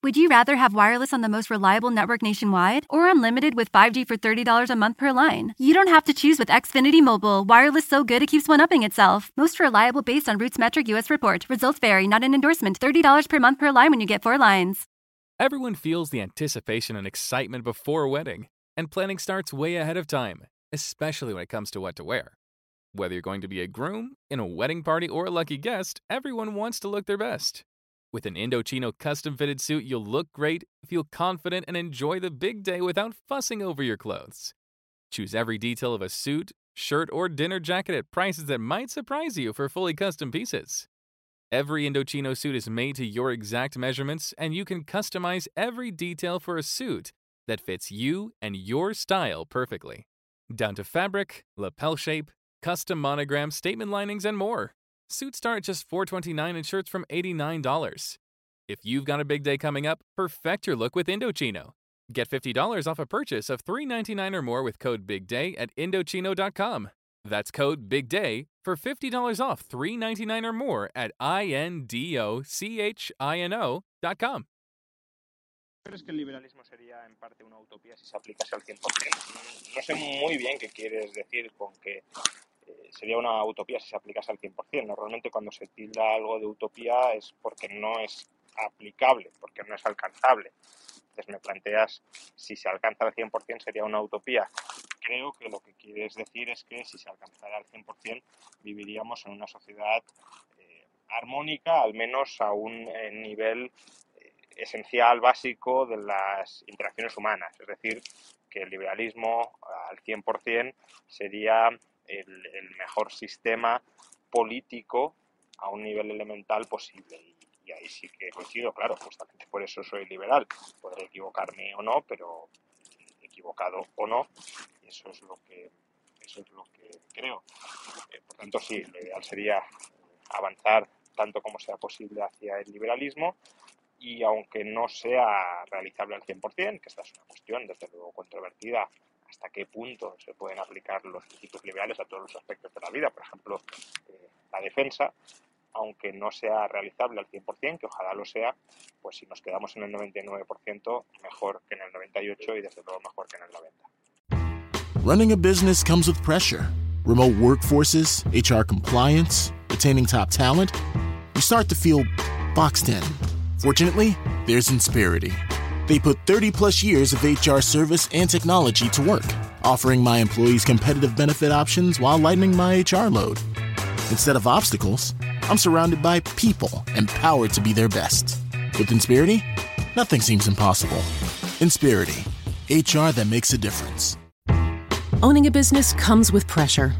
Would you rather have wireless on the most reliable network nationwide or unlimited with 5G for $30 a month per line? You don't have to choose with Xfinity Mobile. Wireless so good it keeps one upping itself. Most reliable based on RootMetrics US report. Results vary, not an endorsement. $30 per month per line when you get four lines. Everyone feels the anticipation and excitement before a wedding, and planning starts way ahead of time, especially when it comes to what to wear. Whether you're going to be a groom, in a wedding party, or a lucky guest, everyone wants to look their best. With an Indochino custom fitted suit, you'll look great, feel confident, and enjoy the big day without fussing over your clothes. Choose every detail of a suit, shirt, or dinner jacket at prices that might surprise you for fully custom pieces. Every Indochino suit is made to your exact measurements, and you can customize every detail for a suit that fits you and your style perfectly. Down to fabric, lapel shape, custom monogram, statement linings, and more. Suits start at just 429 and shirts from $89. If you've got a big day coming up, perfect your look with Indochino. Get $50 off a purchase of 399 or more with code BIGDAY at Indochino.com. That's code BIGDAY for $50 off 399 or more at I-N-D-O-C-H-I-N-O.com. ¿Crees que el liberalismo sería en parte una utopía si se aplicase al 100%? Mm, No sé muy bien qué quieres decir con que sería una utopía si se aplicase al 100%. Normalmente cuando se tilda algo de utopía es porque no es aplicable, porque no es alcanzable. Entonces me planteas si se alcanza al 100% sería una utopía. Creo que lo que quieres decir es que si se alcanzara al 100% viviríamos en una sociedad eh, armónica, al menos a un eh, nivel eh, esencial, básico de las interacciones humanas. Es decir, que el liberalismo al 100% sería el, el mejor sistema político a un nivel elemental posible. Y, y ahí sí que coincido, claro, justamente por eso soy liberal. Podré equivocarme o no, pero equivocado o no, eso es lo que, eso es lo que creo. Eh, por tanto, sí, lo ideal sería avanzar tanto como sea posible hacia el liberalismo y aunque no sea realizable al 100%, que esta es una cuestión desde luego controvertida, hasta qué punto se pueden aplicar los principios liberales a todos los aspectos de la vida, por ejemplo, eh, la defensa, aunque no sea realizable al 100%, que ojalá lo sea, pues si nos quedamos en el 99%, mejor que en el 98% y desde luego mejor que en el 90%. Running a business comes with pressure remote workforces, HR compliance, retaining top talent. You start to feel boxed in. Fortunately, there's Insperity. They put 30 plus years of HR service and technology to work, offering my employees competitive benefit options while lightening my HR load. Instead of obstacles, I'm surrounded by people empowered to be their best. With Insperity, nothing seems impossible. Insperity, HR that makes a difference. Owning a business comes with pressure.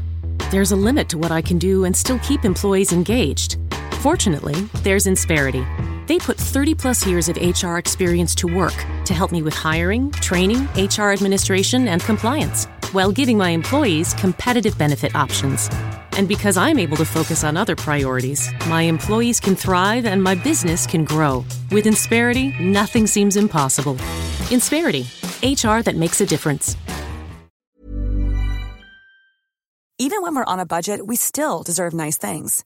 There's a limit to what I can do and still keep employees engaged. Fortunately, there's Insperity. They put 30 plus years of HR experience to work to help me with hiring, training, HR administration, and compliance, while giving my employees competitive benefit options. And because I'm able to focus on other priorities, my employees can thrive and my business can grow. With Insperity, nothing seems impossible. Insperity, HR that makes a difference. Even when we're on a budget, we still deserve nice things.